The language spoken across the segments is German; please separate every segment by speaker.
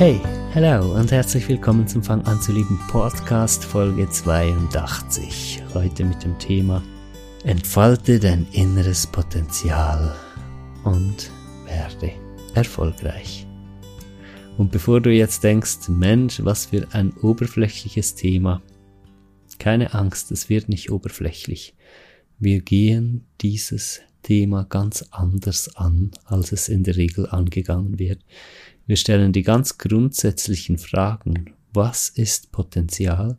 Speaker 1: Hey, hello und herzlich willkommen zum Fang an zu lieben Podcast Folge 82. Heute mit dem Thema Entfalte dein inneres Potenzial und werde erfolgreich. Und bevor du jetzt denkst, Mensch, was für ein oberflächliches Thema, keine Angst, es wird nicht oberflächlich. Wir gehen dieses Thema ganz anders an, als es in der Regel angegangen wird. Wir stellen die ganz grundsätzlichen Fragen. Was ist Potenzial?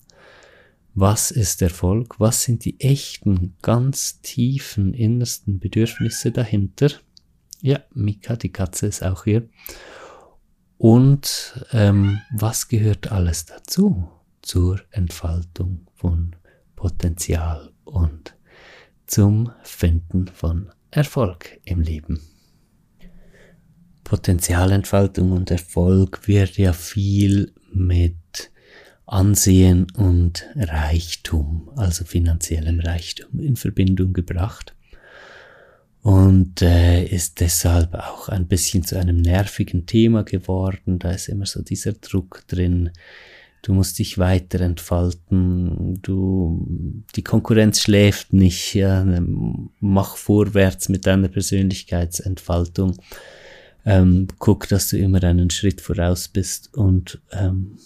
Speaker 1: Was ist Erfolg? Was sind die echten, ganz tiefen, innersten Bedürfnisse dahinter? Ja, Mika, die Katze ist auch hier. Und ähm, was gehört alles dazu zur Entfaltung von Potenzial und zum Finden von Erfolg im Leben? Potenzialentfaltung und Erfolg wird ja viel mit Ansehen und Reichtum, also finanziellem Reichtum, in Verbindung gebracht und äh, ist deshalb auch ein bisschen zu einem nervigen Thema geworden. Da ist immer so dieser Druck drin. Du musst dich weiter entfalten. Du, die Konkurrenz schläft nicht. Ja, mach vorwärts mit deiner Persönlichkeitsentfaltung. Ähm, guck, dass du immer einen Schritt voraus bist und ähm,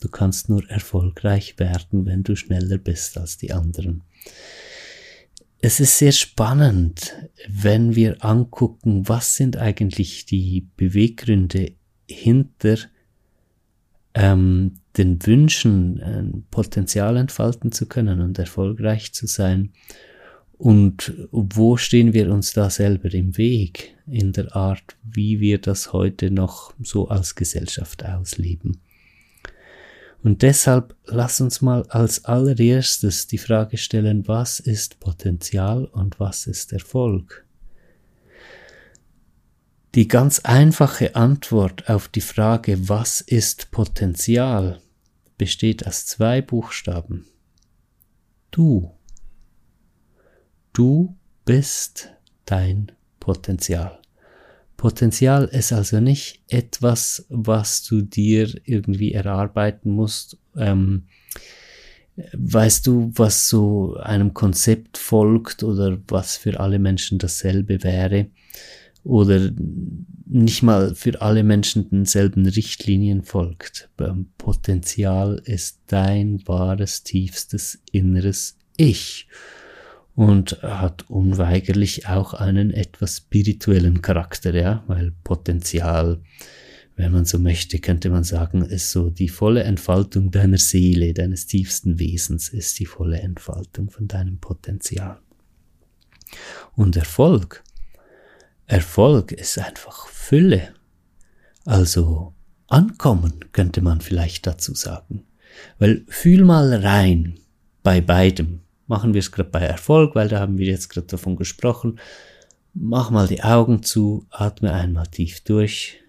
Speaker 1: du kannst nur erfolgreich werden, wenn du schneller bist als die anderen es ist sehr spannend, wenn wir angucken, was sind eigentlich die Beweggründe hinter ähm, den Wünschen, ein Potenzial entfalten zu können und erfolgreich zu sein. Und wo stehen wir uns da selber im Weg in der Art, wie wir das heute noch so als Gesellschaft ausleben? Und deshalb lass uns mal als allererstes die Frage stellen, was ist Potenzial und was ist Erfolg? Die ganz einfache Antwort auf die Frage, was ist Potenzial, besteht aus zwei Buchstaben. Du. Du bist dein Potenzial. Potenzial ist also nicht etwas, was du dir irgendwie erarbeiten musst. Ähm, weißt du, was so einem Konzept folgt oder was für alle Menschen dasselbe wäre oder nicht mal für alle Menschen denselben Richtlinien folgt. Potenzial ist dein wahres, tiefstes inneres Ich und hat unweigerlich auch einen etwas spirituellen Charakter, ja, weil Potenzial, wenn man so möchte, könnte man sagen, ist so die volle Entfaltung deiner Seele, deines tiefsten Wesens ist die volle Entfaltung von deinem Potenzial. Und Erfolg, Erfolg ist einfach Fülle. Also ankommen, könnte man vielleicht dazu sagen. Weil fühl mal rein bei beidem Machen wir es gerade bei Erfolg, weil da haben wir jetzt gerade davon gesprochen. Mach mal die Augen zu, atme einmal tief durch.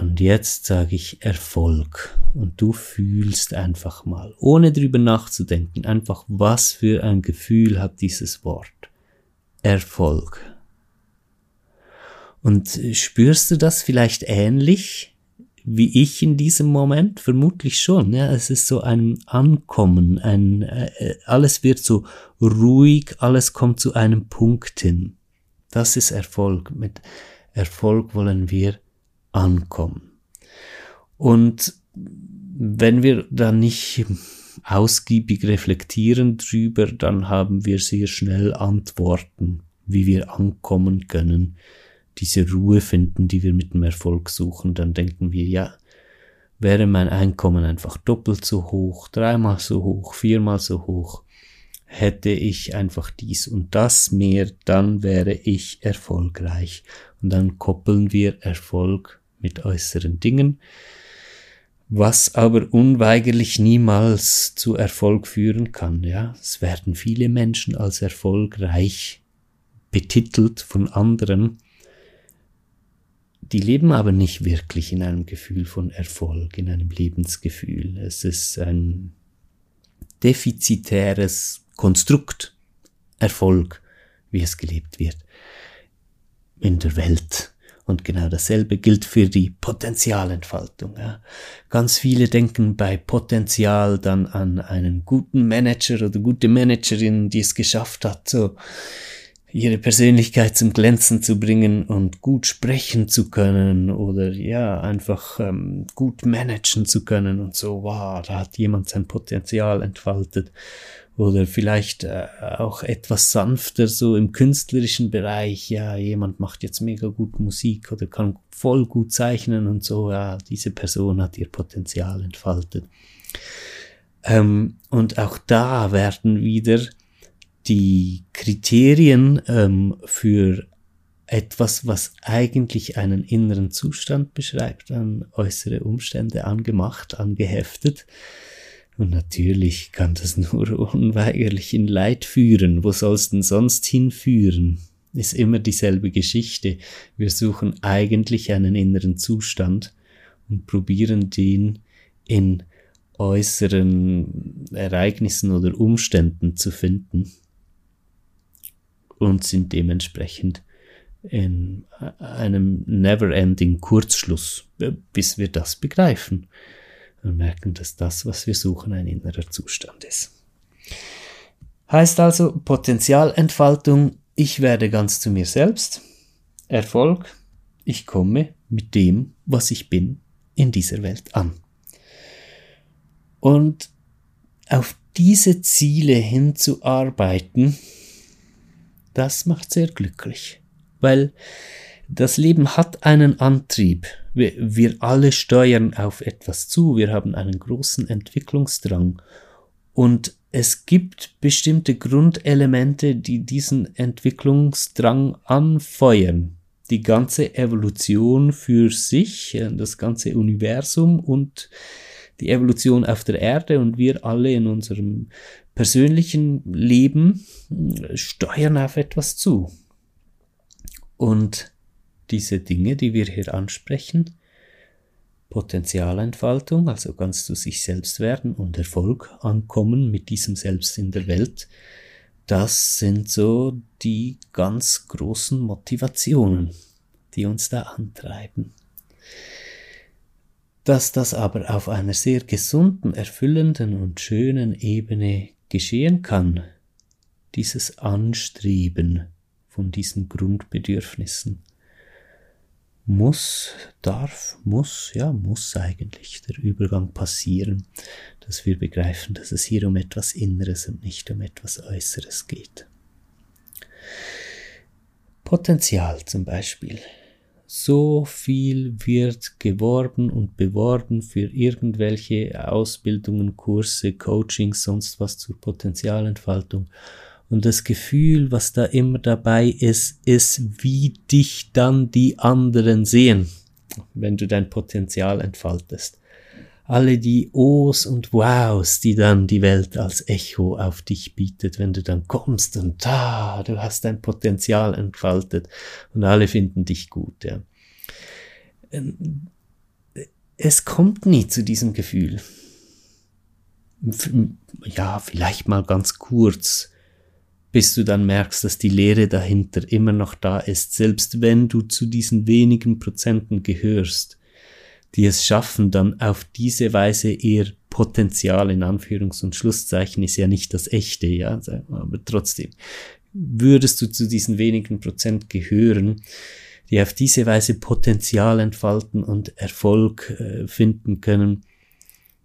Speaker 1: Und jetzt sage ich Erfolg. Und du fühlst einfach mal, ohne drüber nachzudenken, einfach was für ein Gefühl hat dieses Wort. Erfolg. Und spürst du das vielleicht ähnlich? Wie ich in diesem Moment? Vermutlich schon. Ja, es ist so ein Ankommen, ein, äh, alles wird so ruhig, alles kommt zu einem Punkt hin. Das ist Erfolg. Mit Erfolg wollen wir ankommen. Und wenn wir dann nicht ausgiebig reflektieren drüber, dann haben wir sehr schnell Antworten, wie wir ankommen können diese Ruhe finden, die wir mit dem Erfolg suchen, dann denken wir, ja, wäre mein Einkommen einfach doppelt so hoch, dreimal so hoch, viermal so hoch, hätte ich einfach dies und das mehr, dann wäre ich erfolgreich. Und dann koppeln wir Erfolg mit äußeren Dingen, was aber unweigerlich niemals zu Erfolg führen kann. Ja, es werden viele Menschen als erfolgreich betitelt von anderen, die leben aber nicht wirklich in einem Gefühl von Erfolg, in einem Lebensgefühl. Es ist ein defizitäres Konstrukt, Erfolg, wie es gelebt wird in der Welt. Und genau dasselbe gilt für die Potenzialentfaltung. Ja. Ganz viele denken bei Potenzial dann an einen guten Manager oder gute Managerin, die es geschafft hat, so ihre Persönlichkeit zum Glänzen zu bringen und gut sprechen zu können oder ja, einfach ähm, gut managen zu können und so, wow, da hat jemand sein Potenzial entfaltet. Oder vielleicht äh, auch etwas sanfter, so im künstlerischen Bereich, ja, jemand macht jetzt mega gut Musik oder kann voll gut zeichnen und so, ja, diese Person hat ihr Potenzial entfaltet. Ähm, und auch da werden wieder die Kriterien ähm, für etwas, was eigentlich einen inneren Zustand beschreibt, an äußere Umstände angemacht, angeheftet. Und natürlich kann das nur unweigerlich in Leid führen. Wo soll es denn sonst hinführen? Ist immer dieselbe Geschichte. Wir suchen eigentlich einen inneren Zustand und probieren den in äußeren Ereignissen oder Umständen zu finden und sind dementsprechend in einem never-ending Kurzschluss, bis wir das begreifen und merken, dass das, was wir suchen, ein innerer Zustand ist. Heißt also Potenzialentfaltung, ich werde ganz zu mir selbst, Erfolg, ich komme mit dem, was ich bin, in dieser Welt an. Und auf diese Ziele hinzuarbeiten, das macht sehr glücklich, weil das Leben hat einen Antrieb. Wir, wir alle steuern auf etwas zu, wir haben einen großen Entwicklungsdrang und es gibt bestimmte Grundelemente, die diesen Entwicklungsdrang anfeuern. Die ganze Evolution für sich, äh, das ganze Universum und die Evolution auf der Erde und wir alle in unserem persönlichen Leben äh, steuern auf etwas zu. Und diese Dinge, die wir hier ansprechen, Potenzialentfaltung, also ganz zu sich selbst werden und Erfolg ankommen mit diesem Selbst in der Welt, das sind so die ganz großen Motivationen, die uns da antreiben. Dass das aber auf einer sehr gesunden, erfüllenden und schönen Ebene geschehen kann, dieses Anstreben von diesen Grundbedürfnissen, muss, darf, muss, ja, muss eigentlich der Übergang passieren, dass wir begreifen, dass es hier um etwas Inneres und nicht um etwas Äußeres geht. Potenzial zum Beispiel. So viel wird geworben und beworben für irgendwelche Ausbildungen, Kurse, Coachings, sonst was zur Potenzialentfaltung. Und das Gefühl, was da immer dabei ist, ist, wie dich dann die anderen sehen, wenn du dein Potenzial entfaltest. Alle die Ohs und Wows, die dann die Welt als Echo auf dich bietet, wenn du dann kommst und da, du hast dein Potenzial entfaltet und alle finden dich gut, ja. Ähm, es kommt nie zu diesem Gefühl. Ja, vielleicht mal ganz kurz, bis du dann merkst, dass die Lehre dahinter immer noch da ist, selbst wenn du zu diesen wenigen Prozenten gehörst die es schaffen, dann auf diese Weise ihr Potenzial in Anführungs- und Schlusszeichen ist ja nicht das echte, ja, aber trotzdem. Würdest du zu diesen wenigen Prozent gehören, die auf diese Weise Potenzial entfalten und Erfolg äh, finden können,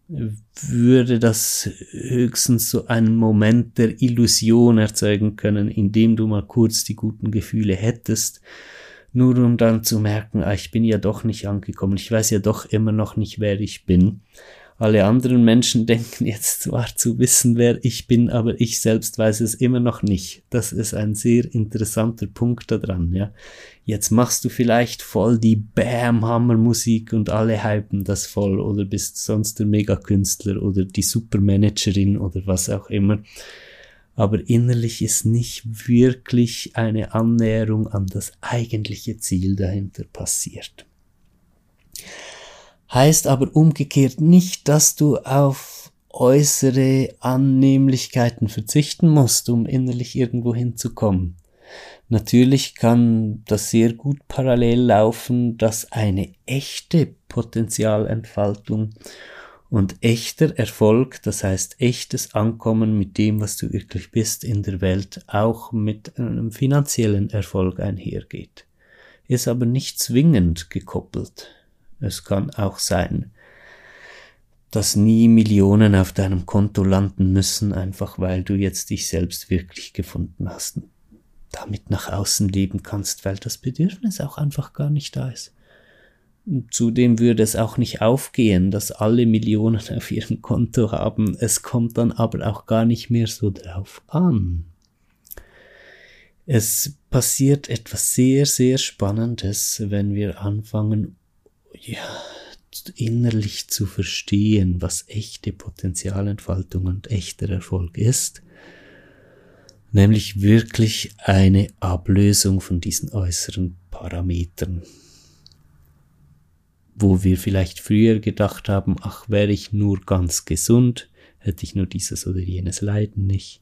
Speaker 1: würde das höchstens so einen Moment der Illusion erzeugen können, indem du mal kurz die guten Gefühle hättest nur um dann zu merken, ah, ich bin ja doch nicht angekommen, ich weiß ja doch immer noch nicht, wer ich bin. Alle anderen Menschen denken jetzt zwar zu wissen, wer ich bin, aber ich selbst weiß es immer noch nicht. Das ist ein sehr interessanter Punkt daran, ja. Jetzt machst du vielleicht voll die Bam-Hammer-Musik und alle hypen das voll oder bist sonst der Megakünstler oder die Supermanagerin oder was auch immer. Aber innerlich ist nicht wirklich eine Annäherung an das eigentliche Ziel dahinter passiert. Heißt aber umgekehrt nicht, dass du auf äußere Annehmlichkeiten verzichten musst, um innerlich irgendwo hinzukommen. Natürlich kann das sehr gut parallel laufen, dass eine echte Potenzialentfaltung und echter Erfolg, das heißt echtes Ankommen mit dem, was du wirklich bist in der Welt, auch mit einem finanziellen Erfolg einhergeht. Ist aber nicht zwingend gekoppelt. Es kann auch sein, dass nie Millionen auf deinem Konto landen müssen, einfach weil du jetzt dich selbst wirklich gefunden hast. Damit nach außen leben kannst, weil das Bedürfnis auch einfach gar nicht da ist. Zudem würde es auch nicht aufgehen, dass alle Millionen auf ihrem Konto haben. Es kommt dann aber auch gar nicht mehr so drauf an. Es passiert etwas sehr, sehr Spannendes, wenn wir anfangen, ja, innerlich zu verstehen, was echte Potenzialentfaltung und echter Erfolg ist, nämlich wirklich eine Ablösung von diesen äußeren Parametern, wo wir vielleicht früher gedacht haben, ach, wäre ich nur ganz gesund, hätte ich nur dieses oder jenes Leiden nicht,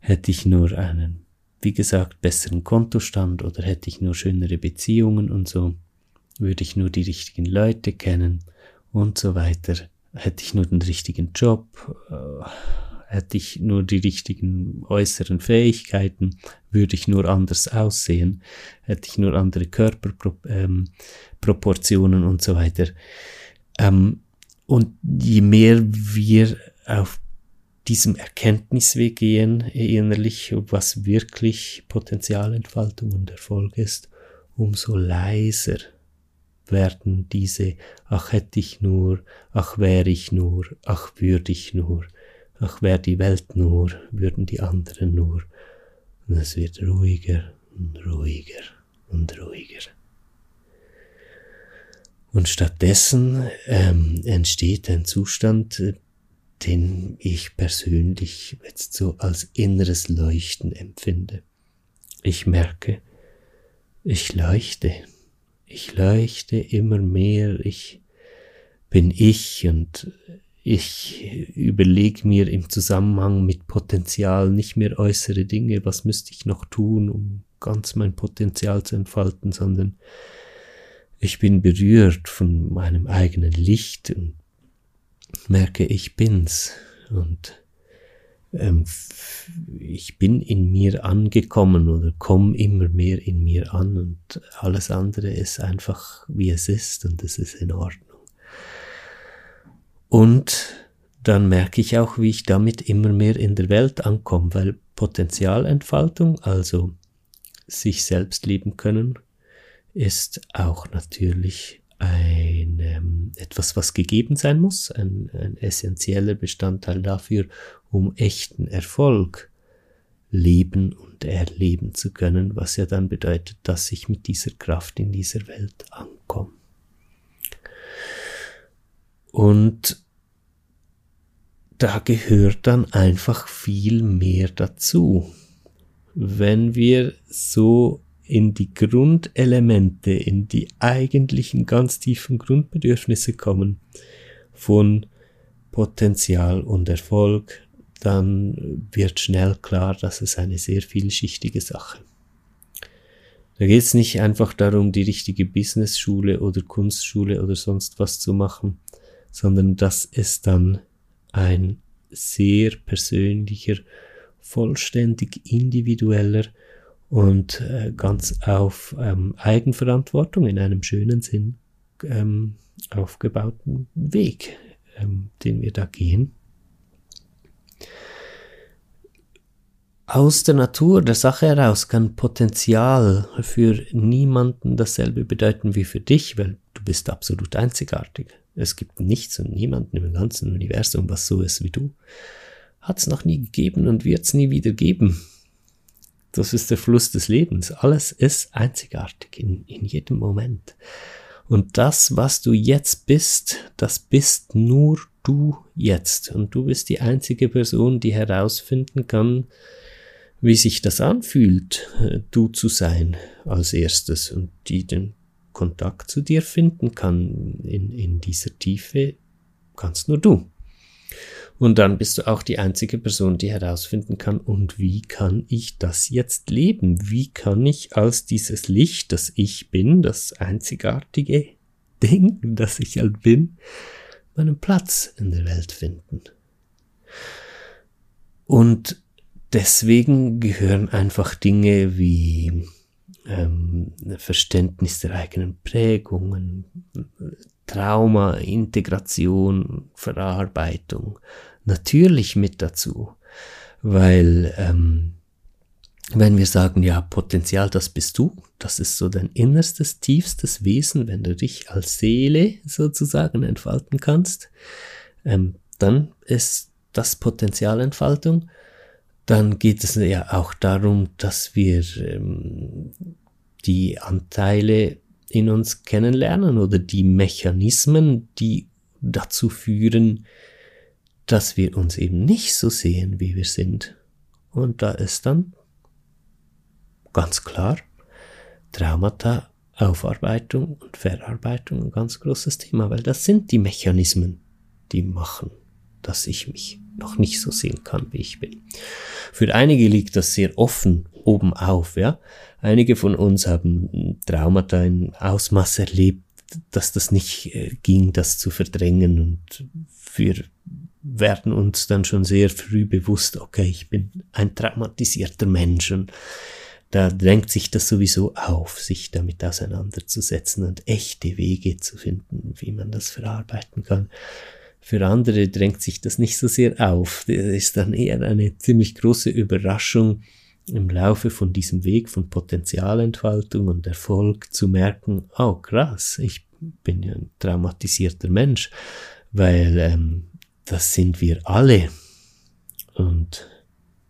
Speaker 1: hätte ich nur einen, wie gesagt, besseren Kontostand oder hätte ich nur schönere Beziehungen und so, würde ich nur die richtigen Leute kennen und so weiter. Hätte ich nur den richtigen Job, äh, hätte ich nur die richtigen äußeren Fähigkeiten, würde ich nur anders aussehen, hätte ich nur andere Körperproportionen ähm, und so weiter. Ähm, und je mehr wir auf diesem Erkenntnisweg gehen, innerlich, was wirklich Potenzialentfaltung und Erfolg ist, umso leiser werden diese, ach hätte ich nur, ach wäre ich nur, ach würde ich nur, ach wäre die Welt nur, würden die anderen nur. Und es wird ruhiger und ruhiger und ruhiger. Und stattdessen ähm, entsteht ein Zustand, den ich persönlich jetzt so als inneres Leuchten empfinde. Ich merke, ich leuchte ich leuchte immer mehr, ich bin ich und ich überlege mir im Zusammenhang mit Potenzial nicht mehr äußere Dinge, was müsste ich noch tun, um ganz mein Potenzial zu entfalten, sondern ich bin berührt von meinem eigenen Licht und merke, ich bin's. Und ähm, ich bin in mir angekommen oder komme immer mehr in mir an. Und alles andere ist einfach wie es ist. Und es ist in Ordnung. Und dann merke ich auch, wie ich damit immer mehr in der Welt ankomme, weil Potenzialentfaltung, also sich selbst lieben können, ist auch natürlich ein, ähm, etwas, was gegeben sein muss, ein, ein essentieller Bestandteil dafür, um echten Erfolg leben und erleben zu können, was ja dann bedeutet, dass ich mit dieser Kraft in dieser Welt ankomme. Und da gehört dann einfach viel mehr dazu. Wenn wir so in die Grundelemente, in die eigentlichen ganz tiefen Grundbedürfnisse kommen von Potenzial und Erfolg, dann wird schnell klar, dass es eine sehr vielschichtige Sache. Da geht es nicht einfach darum, die richtige Business-Schule oder Kunstschule oder sonst was zu machen, sondern dass es dann ein sehr persönlicher, vollständig individueller und äh, ganz auf ähm, Eigenverantwortung in einem schönen Sinn ähm, aufgebauten Weg, ähm, den wir da gehen. Aus der Natur der Sache heraus kann Potenzial für niemanden dasselbe bedeuten wie für dich, weil du bist absolut einzigartig. Es gibt nichts und niemanden im ganzen Universum, was so ist wie du. Hat es noch nie gegeben und wird es nie wieder geben. Das ist der Fluss des Lebens. Alles ist einzigartig in, in jedem Moment. Und das, was du jetzt bist, das bist nur du jetzt. Und du bist die einzige Person, die herausfinden kann, wie sich das anfühlt, du zu sein als erstes und die den Kontakt zu dir finden kann in, in dieser Tiefe, kannst nur du. Und dann bist du auch die einzige Person, die herausfinden kann, und wie kann ich das jetzt leben? Wie kann ich als dieses Licht, das ich bin, das einzigartige Ding, das ich halt bin, meinen Platz in der Welt finden? Und deswegen gehören einfach Dinge wie ähm, Verständnis der eigenen Prägungen, Trauma, Integration, Verarbeitung natürlich mit dazu, weil ähm, wenn wir sagen, ja, Potenzial, das bist du, das ist so dein innerstes, tiefstes Wesen, wenn du dich als Seele sozusagen entfalten kannst, ähm, dann ist das Potenzialentfaltung. Dann geht es ja auch darum, dass wir ähm, die Anteile in uns kennenlernen oder die Mechanismen, die dazu führen, dass wir uns eben nicht so sehen, wie wir sind. Und da ist dann ganz klar Traumata, Aufarbeitung und Verarbeitung ein ganz großes Thema, weil das sind die Mechanismen, die machen, dass ich mich noch nicht so sehen kann, wie ich bin. Für einige liegt das sehr offen oben auf, ja. Einige von uns haben Traumata in Ausmaß erlebt, dass das nicht äh, ging, das zu verdrängen und wir werden uns dann schon sehr früh bewusst, okay, ich bin ein traumatisierter Mensch und da drängt sich das sowieso auf, sich damit auseinanderzusetzen und echte Wege zu finden, wie man das verarbeiten kann. Für andere drängt sich das nicht so sehr auf. Das ist dann eher eine ziemlich große Überraschung, im Laufe von diesem Weg von Potenzialentfaltung und Erfolg zu merken, oh krass, ich bin ja ein traumatisierter Mensch, weil ähm, das sind wir alle. Und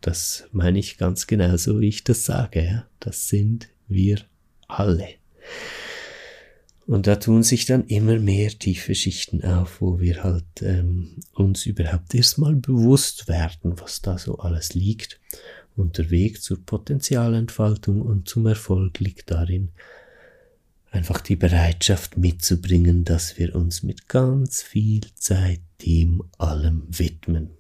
Speaker 1: das meine ich ganz genau so, wie ich das sage. Ja? Das sind wir alle. Und da tun sich dann immer mehr tiefe Schichten auf, wo wir halt ähm, uns überhaupt erstmal bewusst werden, was da so alles liegt. Und der Weg zur Potenzialentfaltung und zum Erfolg liegt darin, einfach die Bereitschaft mitzubringen, dass wir uns mit ganz viel Zeit dem allem widmen.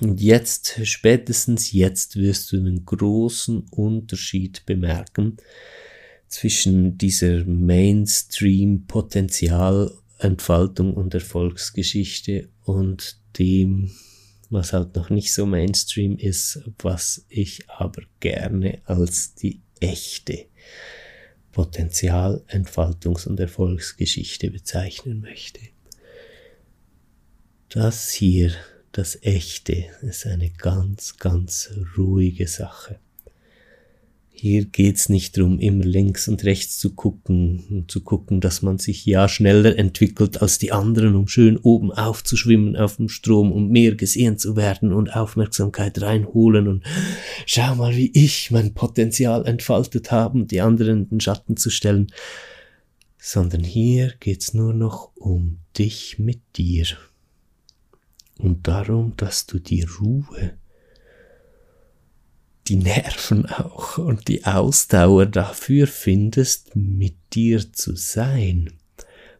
Speaker 1: Und jetzt, spätestens jetzt wirst du einen großen Unterschied bemerken, zwischen dieser Mainstream-Potenzialentfaltung und Erfolgsgeschichte und dem, was halt noch nicht so Mainstream ist, was ich aber gerne als die echte Potenzialentfaltungs- und Erfolgsgeschichte bezeichnen möchte. Das hier, das Echte, ist eine ganz, ganz ruhige Sache. Hier geht's nicht drum, immer links und rechts zu gucken und zu gucken, dass man sich ja schneller entwickelt als die anderen, um schön oben aufzuschwimmen auf dem Strom, um mehr gesehen zu werden und Aufmerksamkeit reinholen und schau mal, wie ich mein Potenzial entfaltet habe, die anderen in den Schatten zu stellen. Sondern hier geht's nur noch um dich mit dir. Und darum, dass du die Ruhe die Nerven auch und die Ausdauer dafür findest, mit dir zu sein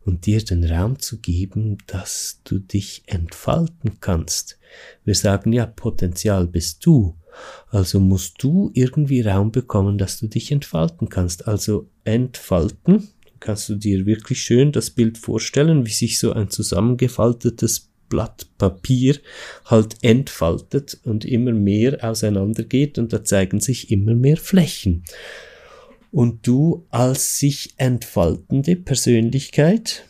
Speaker 1: und dir den Raum zu geben, dass du dich entfalten kannst. Wir sagen ja, Potenzial bist du. Also musst du irgendwie Raum bekommen, dass du dich entfalten kannst. Also entfalten, kannst du dir wirklich schön das Bild vorstellen, wie sich so ein zusammengefaltetes Blatt Papier halt entfaltet und immer mehr auseinandergeht und da zeigen sich immer mehr Flächen. Und du als sich entfaltende Persönlichkeit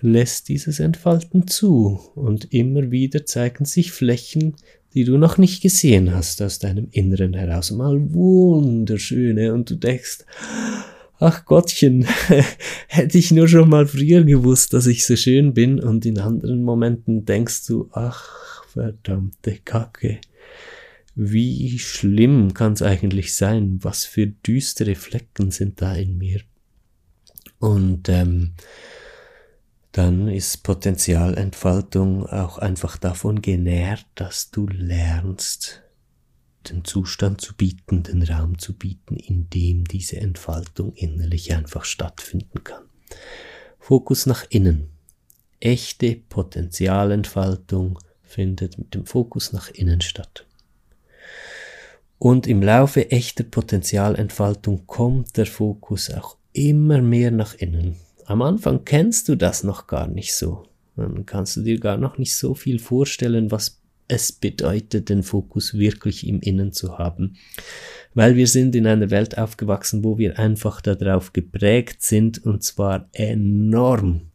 Speaker 1: lässt dieses Entfalten zu und immer wieder zeigen sich Flächen, die du noch nicht gesehen hast aus deinem Inneren heraus. Mal wunderschöne und du denkst, ach Gottchen, hätte ich nur schon mal früher gewusst, dass ich so schön bin und in anderen Momenten denkst du, ach verdammte Kacke, wie schlimm kann es eigentlich sein, was für düstere Flecken sind da in mir. Und ähm, dann ist Potenzialentfaltung auch einfach davon genährt, dass du lernst, den Zustand zu bieten, den Raum zu bieten, in dem diese Entfaltung innerlich einfach stattfinden kann. Fokus nach innen. Echte Potenzialentfaltung findet mit dem Fokus nach innen statt. Und im Laufe echter Potenzialentfaltung kommt der Fokus auch immer mehr nach innen. Am Anfang kennst du das noch gar nicht so. Dann kannst du dir gar noch nicht so viel vorstellen, was es bedeutet, den Fokus wirklich im Innen zu haben. Weil wir sind in einer Welt aufgewachsen, wo wir einfach darauf geprägt sind und zwar enorm.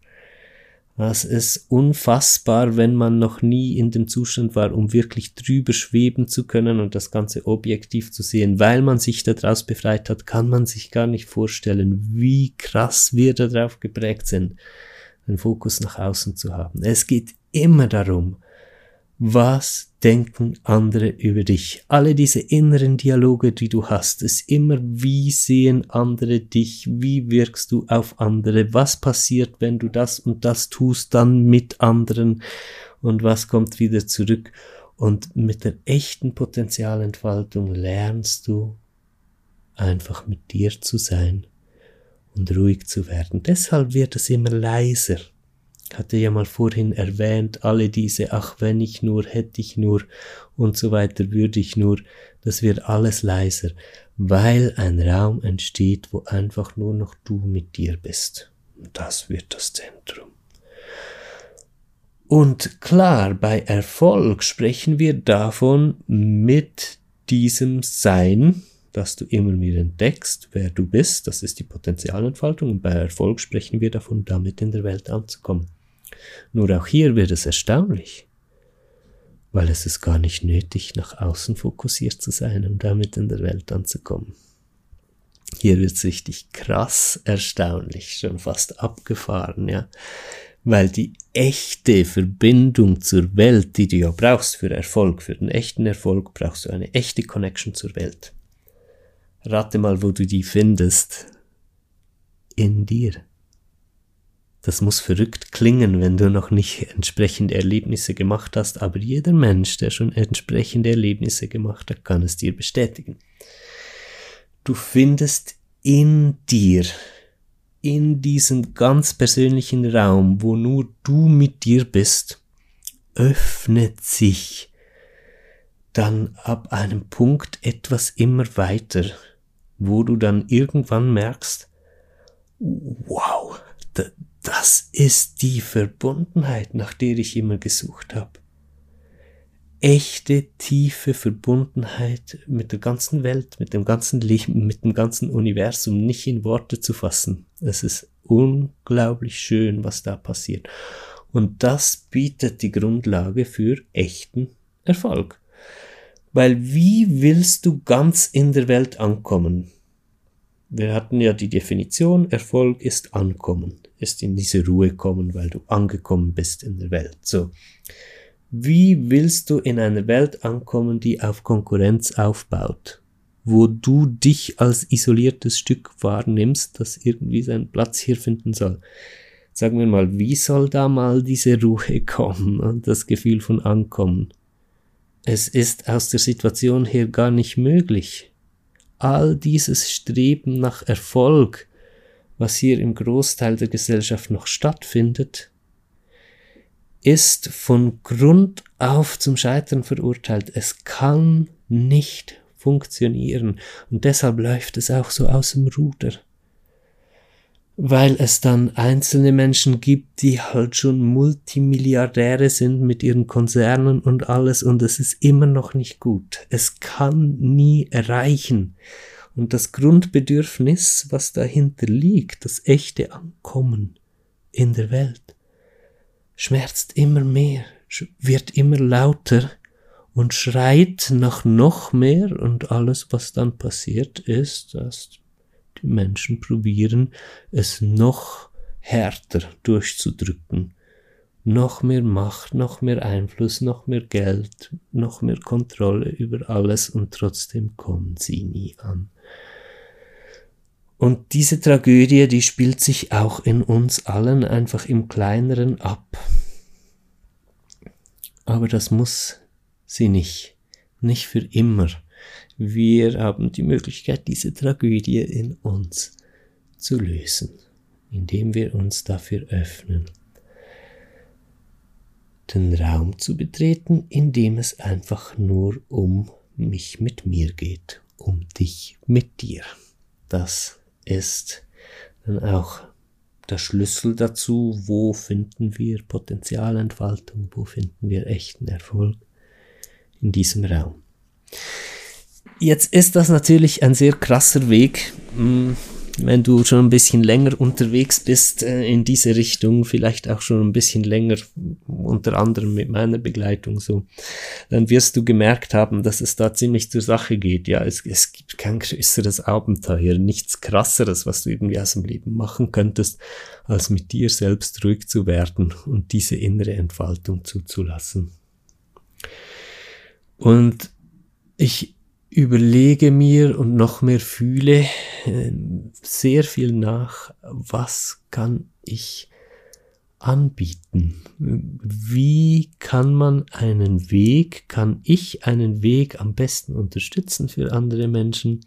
Speaker 1: Das ist unfassbar, wenn man noch nie in dem Zustand war, um wirklich drüber schweben zu können und das Ganze objektiv zu sehen. Weil man sich daraus befreit hat, kann man sich gar nicht vorstellen, wie krass wir darauf geprägt sind, den Fokus nach außen zu haben. Es geht immer darum, was denken andere über dich? Alle diese inneren Dialoge, die du hast, ist immer, wie sehen andere dich? Wie wirkst du auf andere? Was passiert, wenn du das und das tust, dann mit anderen? Und was kommt wieder zurück? Und mit der echten Potenzialentfaltung lernst du einfach mit dir zu sein und ruhig zu werden. Deshalb wird es immer leiser hatte ja mal vorhin erwähnt, alle diese, ach wenn ich nur, hätte ich nur und so weiter, würde ich nur, das wird alles leiser, weil ein Raum entsteht, wo einfach nur noch du mit dir bist. Und das wird das Zentrum. Und klar, bei Erfolg sprechen wir davon mit diesem Sein, dass du immer wieder entdeckst, wer du bist, das ist die Potenzialentfaltung, und bei Erfolg sprechen wir davon, damit in der Welt anzukommen. Nur auch hier wird es erstaunlich, weil es ist gar nicht nötig, nach außen fokussiert zu sein, um damit in der Welt anzukommen. Hier wird es richtig krass erstaunlich, schon fast abgefahren, ja. Weil die echte Verbindung zur Welt, die du ja brauchst für Erfolg, für den echten Erfolg, brauchst du eine echte Connection zur Welt. Rate mal, wo du die findest. In dir. Das muss verrückt klingen, wenn du noch nicht entsprechende Erlebnisse gemacht hast, aber jeder Mensch, der schon entsprechende Erlebnisse gemacht hat, kann es dir bestätigen. Du findest in dir, in diesem ganz persönlichen Raum, wo nur du mit dir bist, öffnet sich dann ab einem Punkt etwas immer weiter, wo du dann irgendwann merkst, wow, das ist die Verbundenheit, nach der ich immer gesucht habe. Echte, tiefe Verbundenheit mit der ganzen Welt, mit dem ganzen Leben, mit dem ganzen Universum nicht in Worte zu fassen. Es ist unglaublich schön, was da passiert. Und das bietet die Grundlage für echten Erfolg. Weil wie willst du ganz in der Welt ankommen? Wir hatten ja die Definition, Erfolg ist Ankommen ist in diese Ruhe kommen, weil du angekommen bist in der Welt. So. Wie willst du in einer Welt ankommen, die auf Konkurrenz aufbaut? Wo du dich als isoliertes Stück wahrnimmst, das irgendwie seinen Platz hier finden soll. Sagen wir mal, wie soll da mal diese Ruhe kommen und das Gefühl von Ankommen? Es ist aus der Situation her gar nicht möglich. All dieses Streben nach Erfolg, was hier im Großteil der Gesellschaft noch stattfindet, ist von Grund auf zum Scheitern verurteilt. Es kann nicht funktionieren und deshalb läuft es auch so aus dem Ruder. Weil es dann einzelne Menschen gibt, die halt schon Multimilliardäre sind mit ihren Konzernen und alles und es ist immer noch nicht gut. Es kann nie erreichen. Und das Grundbedürfnis, was dahinter liegt, das echte Ankommen in der Welt, schmerzt immer mehr, wird immer lauter und schreit nach noch mehr und alles, was dann passiert ist, dass die Menschen probieren, es noch härter durchzudrücken. Noch mehr Macht, noch mehr Einfluss, noch mehr Geld, noch mehr Kontrolle über alles und trotzdem kommen sie nie an. Und diese Tragödie, die spielt sich auch in uns allen einfach im kleineren ab. Aber das muss sie nicht. Nicht für immer. Wir haben die Möglichkeit, diese Tragödie in uns zu lösen, indem wir uns dafür öffnen. Den Raum zu betreten, in dem es einfach nur um mich mit mir geht, um dich mit dir. Das ist dann auch der Schlüssel dazu, wo finden wir Potenzialentfaltung, wo finden wir echten Erfolg in diesem Raum. Jetzt ist das natürlich ein sehr krasser Weg. Wenn du schon ein bisschen länger unterwegs bist äh, in diese Richtung, vielleicht auch schon ein bisschen länger, unter anderem mit meiner Begleitung so, dann wirst du gemerkt haben, dass es da ziemlich zur Sache geht. Ja, es, es gibt kein größeres Abenteuer, nichts krasseres, was du irgendwie aus dem Leben machen könntest, als mit dir selbst ruhig zu werden und diese innere Entfaltung zuzulassen. Und ich überlege mir und noch mehr fühle äh, sehr viel nach, was kann ich anbieten? Wie kann man einen Weg, kann ich einen Weg am besten unterstützen für andere Menschen,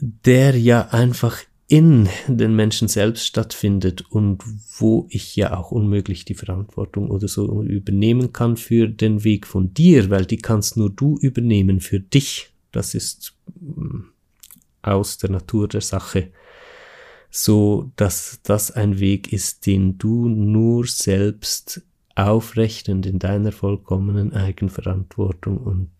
Speaker 1: der ja einfach in den Menschen selbst stattfindet und wo ich ja auch unmöglich die Verantwortung oder so übernehmen kann für den Weg von dir, weil die kannst nur du übernehmen für dich. Das ist mm, aus der Natur der Sache so, dass das ein Weg ist, den du nur selbst aufrechtend in deiner vollkommenen Eigenverantwortung und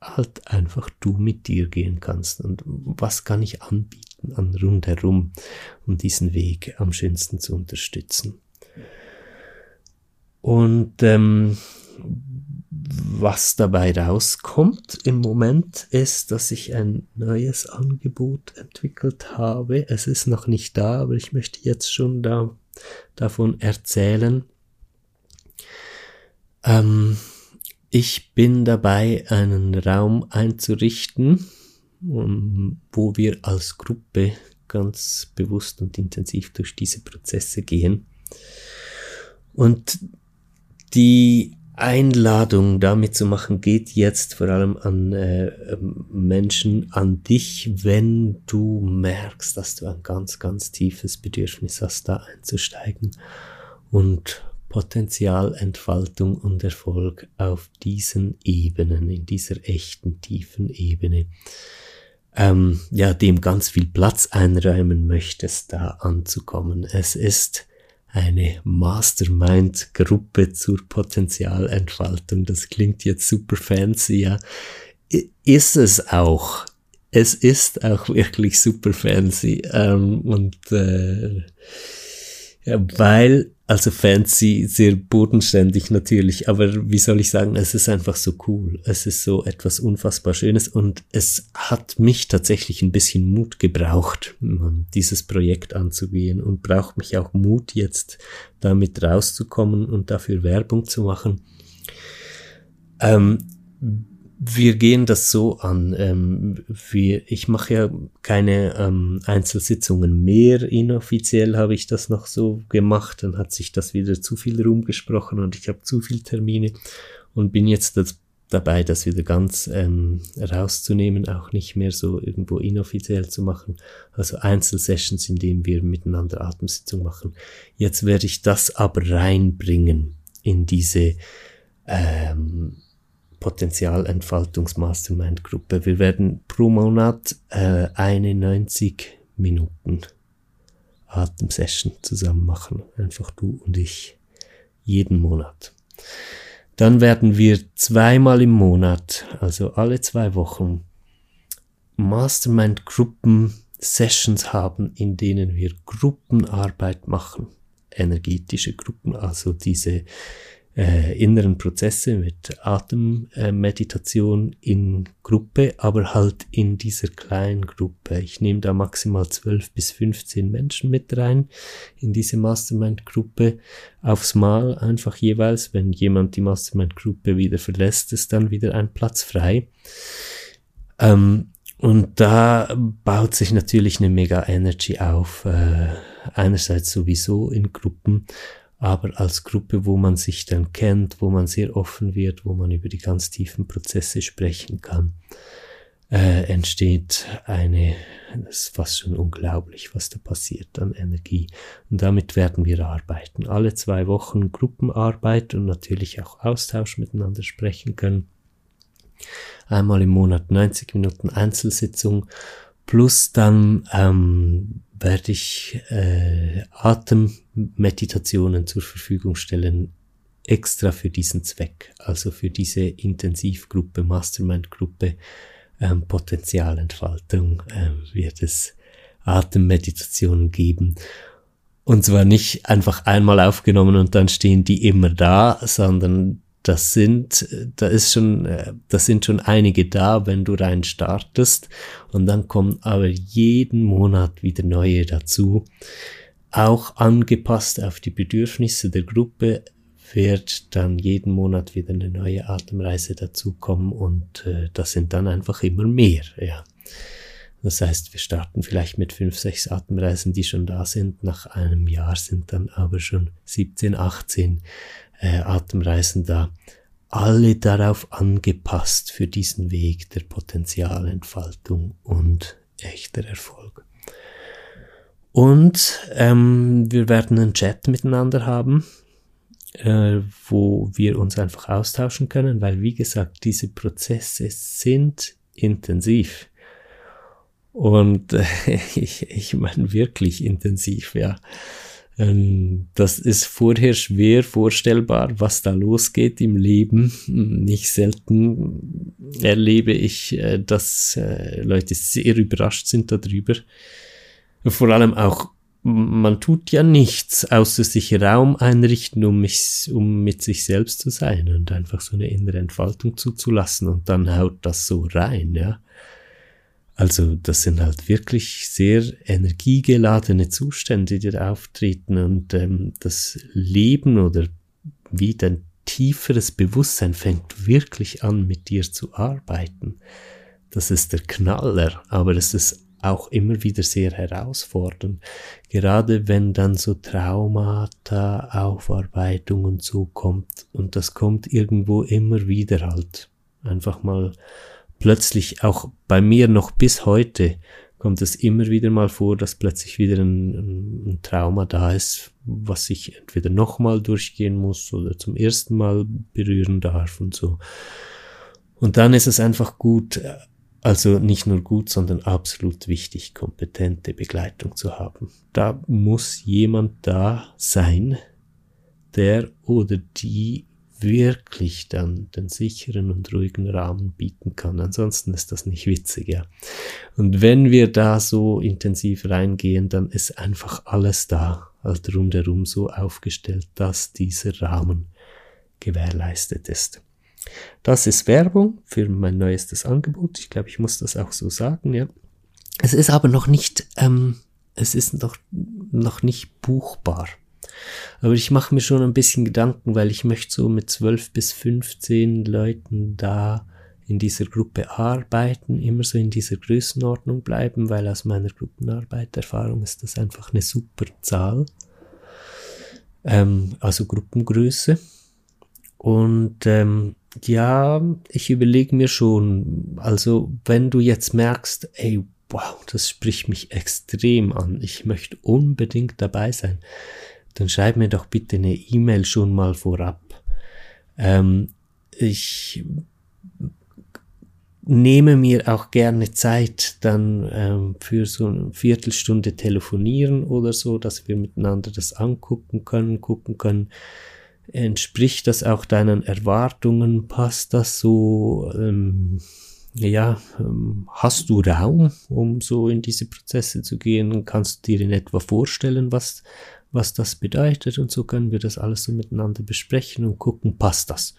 Speaker 1: halt einfach du mit dir gehen kannst. Und was kann ich anbieten? An rundherum, um diesen Weg am schönsten zu unterstützen. Und ähm, was dabei rauskommt im Moment ist, dass ich ein neues Angebot entwickelt habe. Es ist noch nicht da, aber ich möchte jetzt schon da, davon erzählen. Ähm, ich bin dabei, einen Raum einzurichten, wo wir als Gruppe ganz bewusst und intensiv durch diese Prozesse gehen. Und die Einladung damit zu machen geht jetzt vor allem an äh, Menschen, an dich, wenn du merkst, dass du ein ganz, ganz tiefes Bedürfnis hast, da einzusteigen und Potenzialentfaltung und Erfolg auf diesen Ebenen, in dieser echten tiefen Ebene ähm, ja, dem ganz viel Platz einräumen möchtest, da anzukommen. Es ist eine Mastermind-Gruppe zur Potenzialentfaltung. Das klingt jetzt super fancy, ja. Ist es auch. Es ist auch wirklich super fancy. Ähm, und äh, ja, weil, also fancy, sehr bodenständig natürlich, aber wie soll ich sagen, es ist einfach so cool. Es ist so etwas unfassbar Schönes und es hat mich tatsächlich ein bisschen Mut gebraucht, dieses Projekt anzugehen und braucht mich auch Mut jetzt damit rauszukommen und dafür Werbung zu machen. Ähm, wir gehen das so an. Ähm, wir, ich mache ja keine ähm, Einzelsitzungen mehr. Inoffiziell habe ich das noch so gemacht. Dann hat sich das wieder zu viel rumgesprochen und ich habe zu viel Termine und bin jetzt das, dabei, das wieder ganz ähm, rauszunehmen, auch nicht mehr so irgendwo inoffiziell zu machen. Also Einzelsessions, in denen wir miteinander Atemsitzung machen. Jetzt werde ich das aber reinbringen in diese ähm, Potenzialentfaltungs-Mastermind-Gruppe. Wir werden pro Monat äh, eine 90 Minuten Atemsession zusammen machen. Einfach du und ich. Jeden Monat. Dann werden wir zweimal im Monat, also alle zwei Wochen, Mastermind-Gruppen-Sessions haben, in denen wir Gruppenarbeit machen. Energetische Gruppen, also diese äh, inneren Prozesse mit Atemmeditation äh, in Gruppe, aber halt in dieser kleinen Gruppe. Ich nehme da maximal 12 bis 15 Menschen mit rein in diese Mastermind-Gruppe aufs Mal, einfach jeweils, wenn jemand die Mastermind-Gruppe wieder verlässt, ist dann wieder ein Platz frei. Ähm, und da baut sich natürlich eine mega Energy auf. Äh, einerseits sowieso in Gruppen, aber als Gruppe, wo man sich dann kennt, wo man sehr offen wird, wo man über die ganz tiefen Prozesse sprechen kann, äh, entsteht eine, das ist fast schon unglaublich, was da passiert an Energie. Und damit werden wir arbeiten. Alle zwei Wochen Gruppenarbeit und natürlich auch Austausch miteinander sprechen können. Einmal im Monat 90 Minuten Einzelsitzung plus dann ähm, werde ich äh, Atemmeditationen zur Verfügung stellen, extra für diesen Zweck, also für diese Intensivgruppe, Mastermind-Gruppe, ähm, Potenzialentfaltung äh, wird es Atemmeditationen geben. Und zwar nicht einfach einmal aufgenommen und dann stehen die immer da, sondern das sind, da ist schon, äh, das sind schon einige da, wenn du rein startest. Und dann kommen aber jeden Monat wieder neue dazu. Auch angepasst auf die Bedürfnisse der Gruppe wird dann jeden Monat wieder eine neue Atemreise dazukommen und äh, das sind dann einfach immer mehr, ja. Das heißt, wir starten vielleicht mit fünf, sechs Atemreisen, die schon da sind. Nach einem Jahr sind dann aber schon 17, 18 äh, Atemreisen da, alle darauf angepasst für diesen Weg der Potenzialentfaltung und echter Erfolg. Und ähm, wir werden einen Chat miteinander haben, äh, wo wir uns einfach austauschen können, weil wie gesagt, diese Prozesse sind intensiv. Und äh, ich, ich meine wirklich intensiv, ja. Ähm, das ist vorher schwer vorstellbar, was da losgeht im Leben. Nicht selten erlebe ich, äh, dass äh, Leute sehr überrascht sind darüber. Vor allem auch, man tut ja nichts, außer sich Raum einrichten, um, mich, um mit sich selbst zu sein und einfach so eine innere Entfaltung zuzulassen und dann haut das so rein, ja. Also das sind halt wirklich sehr energiegeladene Zustände, die da auftreten und ähm, das Leben oder wie dein tieferes Bewusstsein fängt wirklich an, mit dir zu arbeiten. Das ist der Knaller, aber es ist auch immer wieder sehr herausfordernd. Gerade wenn dann so Traumata, Aufarbeitung und so kommt und das kommt irgendwo immer wieder halt. Einfach mal plötzlich auch bei mir noch bis heute kommt es immer wieder mal vor, dass plötzlich wieder ein, ein Trauma da ist, was ich entweder nochmal durchgehen muss oder zum ersten Mal berühren darf und so. Und dann ist es einfach gut, also nicht nur gut, sondern absolut wichtig, kompetente Begleitung zu haben. Da muss jemand da sein, der oder die wirklich dann den sicheren und ruhigen Rahmen bieten kann. Ansonsten ist das nicht witzig, ja. Und wenn wir da so intensiv reingehen, dann ist einfach alles da, also rundherum so aufgestellt, dass dieser Rahmen gewährleistet ist. Das ist Werbung für mein neuestes Angebot. Ich glaube, ich muss das auch so sagen, ja. Es ist aber noch nicht, ähm, es ist noch, noch nicht buchbar. Aber ich mache mir schon ein bisschen Gedanken, weil ich möchte so mit 12 bis 15 Leuten da in dieser Gruppe arbeiten, immer so in dieser Größenordnung bleiben, weil aus meiner Gruppenarbeiterfahrung ist das einfach eine super Zahl. Ähm, also Gruppengröße. Und ähm, ja, ich überlege mir schon, also wenn du jetzt merkst, ey, wow, das spricht mich extrem an, ich möchte unbedingt dabei sein, dann schreib mir doch bitte eine E-Mail schon mal vorab. Ähm, ich nehme mir auch gerne Zeit dann ähm, für so eine Viertelstunde telefonieren oder so, dass wir miteinander das angucken können, gucken können, entspricht das auch deinen Erwartungen, passt das so, ähm, ja, ähm, hast du Raum, um so in diese Prozesse zu gehen, kannst du dir in etwa vorstellen, was was das bedeutet und so können wir das alles so miteinander besprechen und gucken, passt das.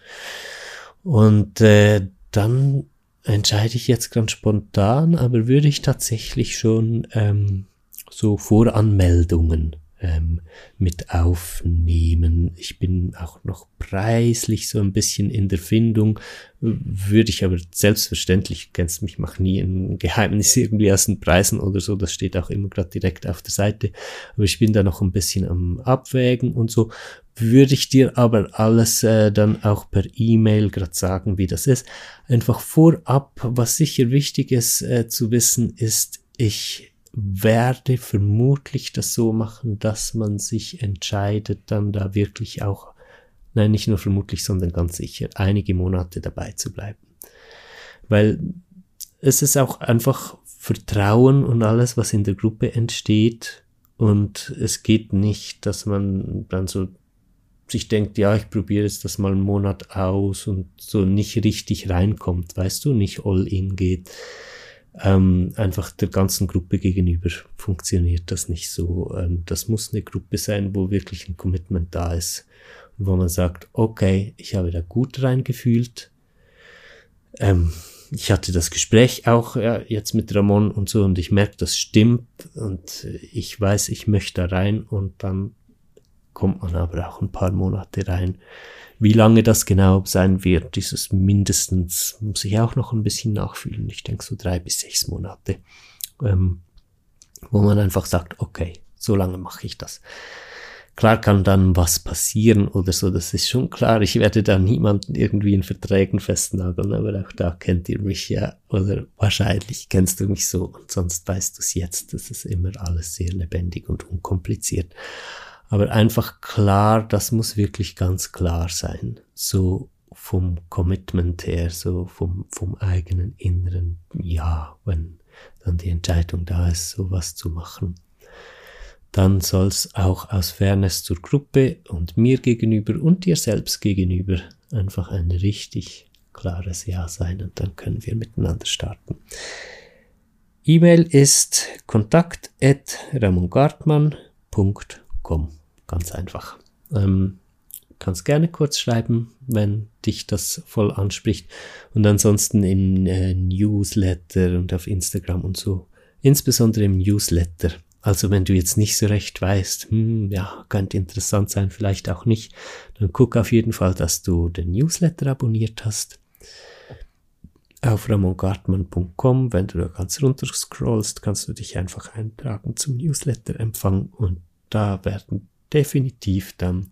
Speaker 1: Und äh, dann entscheide ich jetzt ganz spontan, aber würde ich tatsächlich schon ähm, so Voranmeldungen ähm, mit aufnehmen. Ich bin auch noch preislich so ein bisschen in der Findung, würde ich aber selbstverständlich, kennst mich, mach nie ein Geheimnis irgendwie aus den Preisen oder so, das steht auch immer gerade direkt auf der Seite, aber ich bin da noch ein bisschen am Abwägen und so, würde ich dir aber alles äh, dann auch per E-Mail gerade sagen, wie das ist. Einfach vorab, was sicher wichtig ist äh, zu wissen, ist, ich werde vermutlich das so machen, dass man sich entscheidet, dann da wirklich auch, nein, nicht nur vermutlich, sondern ganz sicher, einige Monate dabei zu bleiben. Weil es ist auch einfach Vertrauen und alles, was in der Gruppe entsteht. Und es geht nicht, dass man dann so sich denkt, ja, ich probiere jetzt das mal einen Monat aus und so nicht richtig reinkommt, weißt du, nicht all in geht ähm, einfach der ganzen Gruppe gegenüber funktioniert das nicht so. Ähm, das muss eine Gruppe sein, wo wirklich ein Commitment da ist. Wo man sagt, okay, ich habe da gut reingefühlt. Ähm, ich hatte das Gespräch auch ja, jetzt mit Ramon und so und ich merke, das stimmt und ich weiß, ich möchte da rein und dann kommt man aber auch ein paar Monate rein wie lange das genau sein wird, dieses mindestens, muss ich auch noch ein bisschen nachfühlen. Ich denke so drei bis sechs Monate, ähm, wo man einfach sagt, okay, so lange mache ich das. Klar kann dann was passieren oder so, das ist schon klar. Ich werde da niemanden irgendwie in Verträgen festnageln, aber auch da kennt ihr mich ja, oder wahrscheinlich kennst du mich so und sonst weißt du es jetzt. Das ist immer alles sehr lebendig und unkompliziert aber einfach klar, das muss wirklich ganz klar sein. So vom Commitment her, so vom, vom eigenen inneren Ja, wenn dann die Entscheidung da ist, sowas zu machen. Dann soll es auch aus Fairness zur Gruppe und mir gegenüber und dir selbst gegenüber einfach ein richtig klares Ja sein und dann können wir miteinander starten. E-Mail ist kontakt at ramongartmann.com com. Ganz einfach. Ähm, kannst gerne kurz schreiben, wenn dich das voll anspricht. Und ansonsten im äh, Newsletter und auf Instagram und so. Insbesondere im Newsletter. Also wenn du jetzt nicht so recht weißt, hm, ja, könnte interessant sein, vielleicht auch nicht, dann guck auf jeden Fall, dass du den Newsletter abonniert hast. Auf ramongartmann.com, wenn du da ganz runter scrollst, kannst du dich einfach eintragen zum Newsletter-Empfang und da werden definitiv dann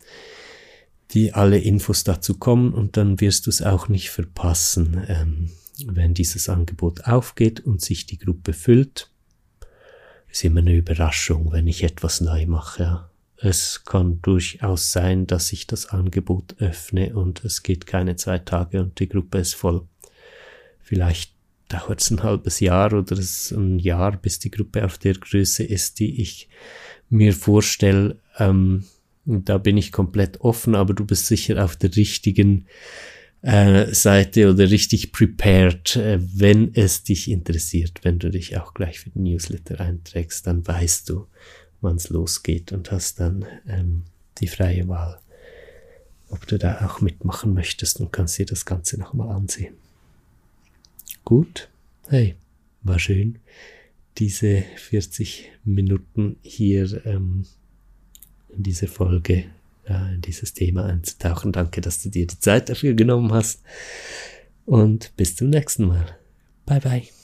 Speaker 1: die alle Infos dazu kommen und dann wirst du es auch nicht verpassen, ähm, wenn dieses Angebot aufgeht und sich die Gruppe füllt. Ist immer eine Überraschung, wenn ich etwas neu mache. Es kann durchaus sein, dass ich das Angebot öffne und es geht keine zwei Tage und die Gruppe ist voll. Vielleicht dauert es ein halbes Jahr oder es ein Jahr, bis die Gruppe auf der Größe ist, die ich mir vorstelle, ähm, da bin ich komplett offen, aber du bist sicher auf der richtigen äh, Seite oder richtig prepared, äh, wenn es dich interessiert. Wenn du dich auch gleich für den Newsletter einträgst, dann weißt du, wann es losgeht und hast dann ähm, die freie Wahl, ob du da auch mitmachen möchtest und kannst dir das Ganze nochmal ansehen. Gut, hey, war schön diese 40 Minuten hier ähm, in diese Folge, ja, in dieses Thema einzutauchen. Danke, dass du dir die Zeit dafür genommen hast. Und bis zum nächsten Mal. Bye bye.